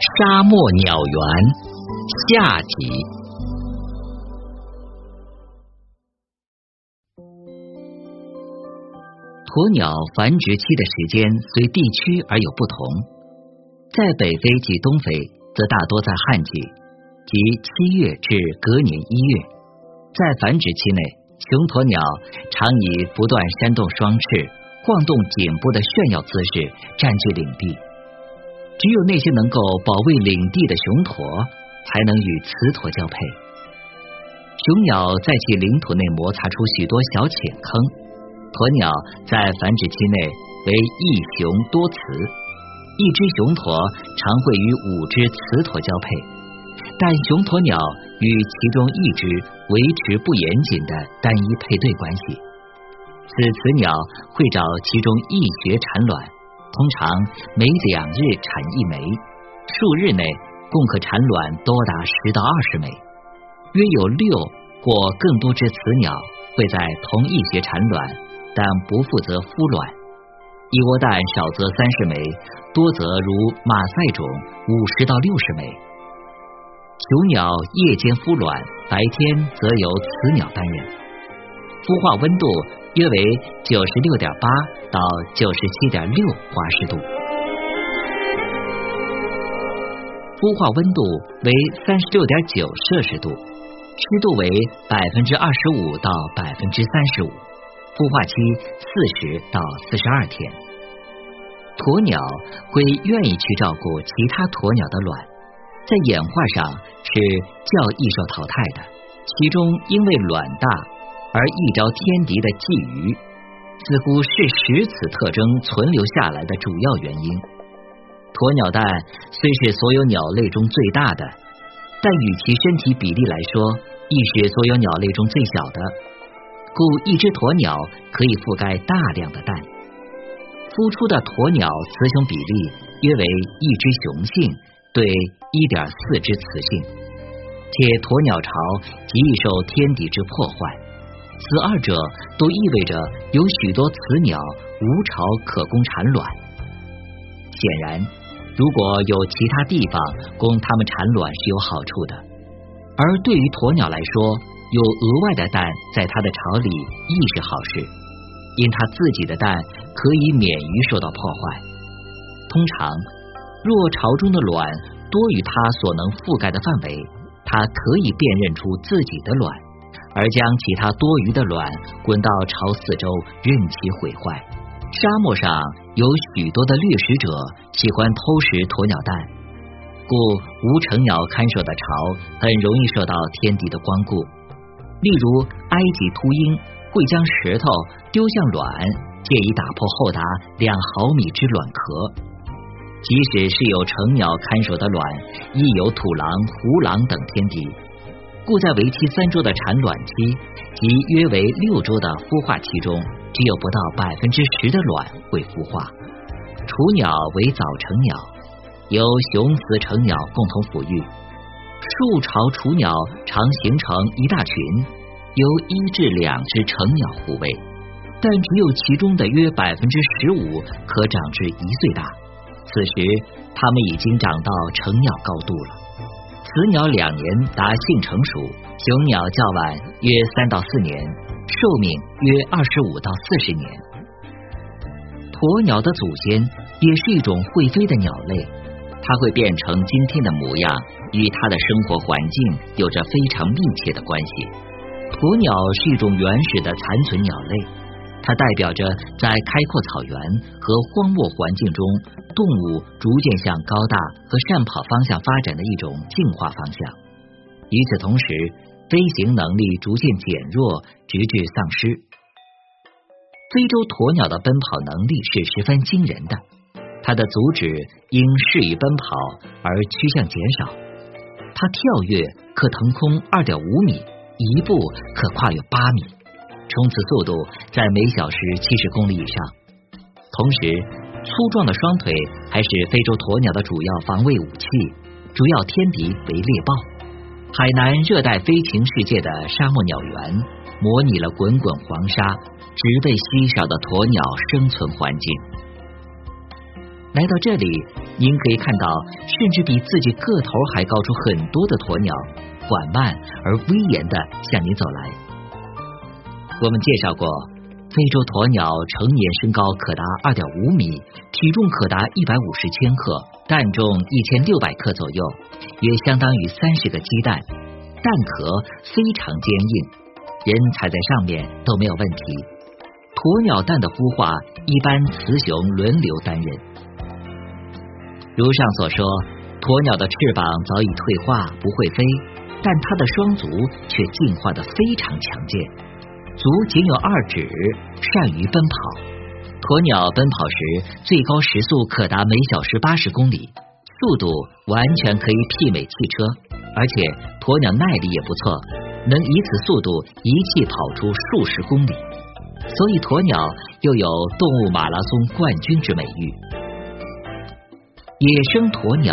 沙漠鸟园下集。鸵鸟繁殖期的时间随地区而有不同，在北非及东非，则大多在旱季，即七月至隔年一月。在繁殖期内，雄鸵鸟常以不断扇动双翅、晃动颈部的炫耀姿势占据领地。只有那些能够保卫领地的雄驼，才能与雌驼交配。雄鸟在其领土内摩擦出许多小浅坑。鸵鸟在繁殖期内为一雄多雌，一只雄驼常会与五只雌驼交配，但雄鸵鸟与其中一只维持不严谨的单一配对关系。此雌鸟会找其中一穴产卵。通常每两日产一枚，数日内共可产卵多达十到二十枚。约有六或更多只雌鸟会在同一穴产卵，但不负责孵卵。一窝蛋少则三十枚，多则如马赛种五十到六十枚。雄鸟夜间孵卵，白天则由雌鸟担任。孵化温度。约为九十六点八到九十七点六华氏度，孵化温度为三十六点九摄氏度，湿度为百分之二十五到百分之三十五，孵化期四十到四十二天。鸵鸟会愿意去照顾其他鸵鸟的卵，在演化上是较易受淘汰的，其中因为卵大。而一招天敌的觊觎，似乎是使此特征存留下来的主要原因。鸵鸟蛋虽是所有鸟类中最大的，但与其身体比例来说，亦是所有鸟类中最小的，故一只鸵鸟可以覆盖大量的蛋。孵出的鸵鸟雌雄比例约为一只雄性对一点四只雌性，且鸵鸟巢极易受天敌之破坏。此二者都意味着有许多雌鸟无巢可供产卵。显然，如果有其他地方供它们产卵是有好处的。而对于鸵鸟来说，有额外的蛋在它的巢里亦是好事，因它自己的蛋可以免于受到破坏。通常，若巢中的卵多于它所能覆盖的范围，它可以辨认出自己的卵。而将其他多余的卵滚到巢四周，任其毁坏。沙漠上有许多的掠食者喜欢偷食鸵鸟蛋，故无成鸟看守的巢很容易受到天敌的光顾。例如，埃及秃鹰会将石头丢向卵，借以打破厚达两毫米之卵壳。即使是有成鸟看守的卵，亦有土狼、狐狼等天敌。故在为期三周的产卵期及约为六周的孵化期中，只有不到百分之十的卵会孵化。雏鸟为早成鸟，由雄雌成鸟共同抚育。数巢雏鸟常形成一大群，由一至两只成鸟护卫，但只有其中的约百分之十五可长至一岁大。此时，它们已经长到成鸟高度了。雌鸟两年达性成熟，雄鸟较晚约三到四年，寿命约二十五到四十年。鸵鸟的祖先也是一种会飞的鸟类，它会变成今天的模样，与它的生活环境有着非常密切的关系。鸵鸟是一种原始的残存鸟类。它代表着在开阔草原和荒漠环境中，动物逐渐向高大和善跑方向发展的一种进化方向。与此同时，飞行能力逐渐减弱，直至丧失。非洲鸵鸟的奔跑能力是十分惊人的，它的足趾因适于奔跑而趋向减少。它跳跃可腾空二点五米，一步可跨越八米。冲刺速度在每小时七十公里以上，同时粗壮的双腿还是非洲鸵鸟的主要防卫武器，主要天敌为猎豹。海南热带飞禽世界的沙漠鸟园模拟了滚滚黄沙、植被稀少的鸵鸟生存环境。来到这里，您可以看到，甚至比自己个头还高出很多的鸵鸟，缓慢而威严的向您走来。我们介绍过，非洲鸵鸟成年身高可达二点五米，体重可达一百五十千克，蛋重一千六百克左右，约相当于三十个鸡蛋，蛋壳非常坚硬，人踩在上面都没有问题。鸵鸟蛋的孵化一般雌雄轮流担任。如上所说，鸵鸟的翅膀早已退化，不会飞，但它的双足却进化的非常强健，足仅有二指，善于奔跑。鸵鸟奔跑时最高时速可达每小时八十公里，速度完全可以媲美汽车，而且鸵鸟耐力也不错，能以此速度一气跑出数十公里，所以鸵鸟又有动物马拉松冠军之美誉。野生鸵鸟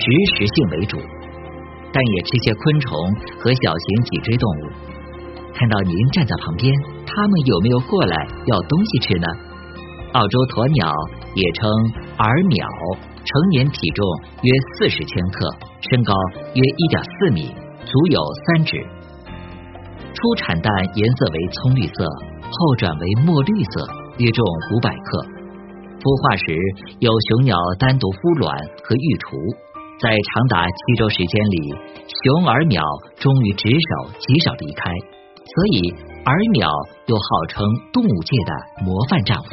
植食性为主，但也吃些昆虫和小型脊椎动物。看到您站在旁边，他们有没有过来要东西吃呢？澳洲鸵鸟也称耳鸟，成年体重约四十千克，身高约一点四米，足有三指。初产蛋颜色为葱绿色，后转为墨绿色，约重五百克。孵化时有雄鸟单独孵卵和育雏，在长达七周时间里，雄耳鸟忠于职守，极少离开，所以耳鸟又号称动物界的模范丈夫。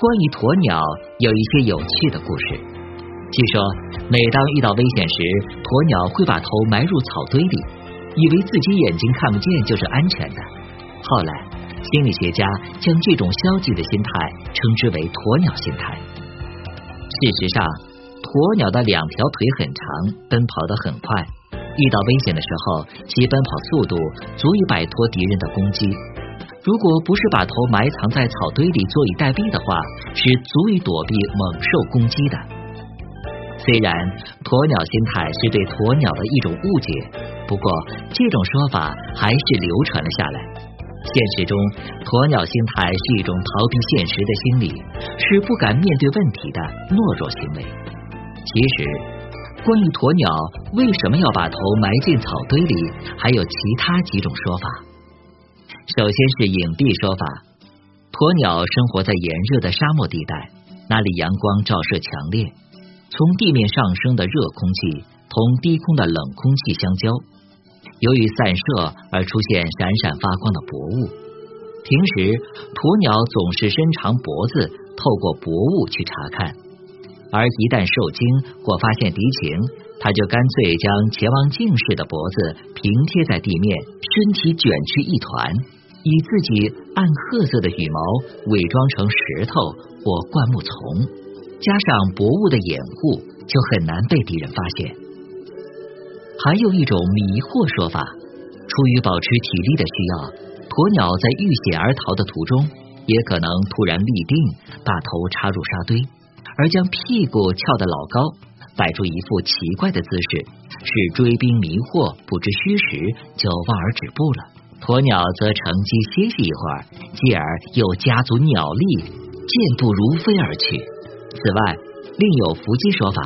关于鸵鸟有一些有趣的故事，据说每当遇到危险时，鸵鸟会把头埋入草堆里，以为自己眼睛看不见就是安全的。后来。心理学家将这种消极的心态称之为“鸵鸟心态”。事实上，鸵鸟的两条腿很长，奔跑得很快，遇到危险的时候，其奔跑速度足以摆脱敌人的攻击。如果不是把头埋藏在草堆里坐以待毙的话，是足以躲避猛兽攻击的。虽然鸵鸟心态是对鸵鸟的一种误解，不过这种说法还是流传了下来。现实中，鸵鸟心态是一种逃避现实的心理，是不敢面对问题的懦弱行为。其实，关于鸵鸟为什么要把头埋进草堆里，还有其他几种说法。首先是隐蔽说法，鸵鸟生活在炎热的沙漠地带，那里阳光照射强烈，从地面上升的热空气同低空的冷空气相交。由于散射而出现闪闪发光的薄雾，平时鸵鸟总是伸长脖子透过薄雾去查看，而一旦受惊或发现敌情，它就干脆将前望镜似的脖子平贴在地面，身体卷曲一团，以自己暗褐色的羽毛伪装成石头或灌木丛，加上薄雾的掩护，就很难被敌人发现。还有一种迷惑说法，出于保持体力的需要，鸵鸟在遇险而逃的途中，也可能突然立定，把头插入沙堆，而将屁股翘得老高，摆出一副奇怪的姿势，使追兵迷惑，不知虚实，就望而止步了。鸵鸟则乘机歇息一会儿，继而又加足鸟力，健步如飞而去。此外，另有伏击说法。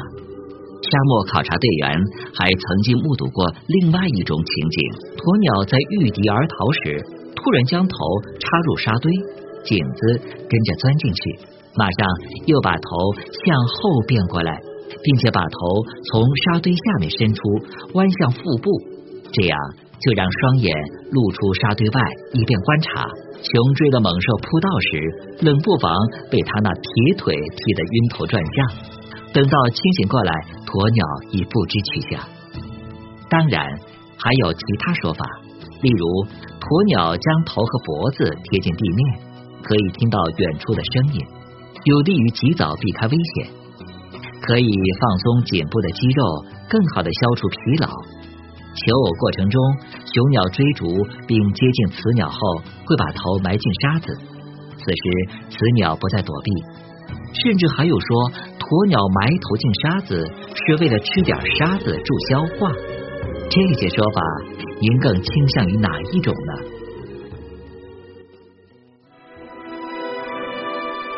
沙漠考察队员还曾经目睹过另外一种情景：鸵鸟在遇敌而逃时，突然将头插入沙堆，颈子跟着钻进去，马上又把头向后变过来，并且把头从沙堆下面伸出，弯向腹部，这样就让双眼露出沙堆外，以便观察。穷追的猛兽扑到时，冷不防被他那铁腿踢得晕头转向。等到清醒过来，鸵鸟已不知去向。当然，还有其他说法，例如鸵鸟将头和脖子贴近地面，可以听到远处的声音，有利于及早避开危险；可以放松颈部的肌肉，更好的消除疲劳。求偶过程中，雄鸟追逐并接近雌鸟后，会把头埋进沙子，此时雌鸟不再躲避。甚至还有说。鸵鸟埋头进沙子是为了吃点沙子助消化，这些说法您更倾向于哪一种呢？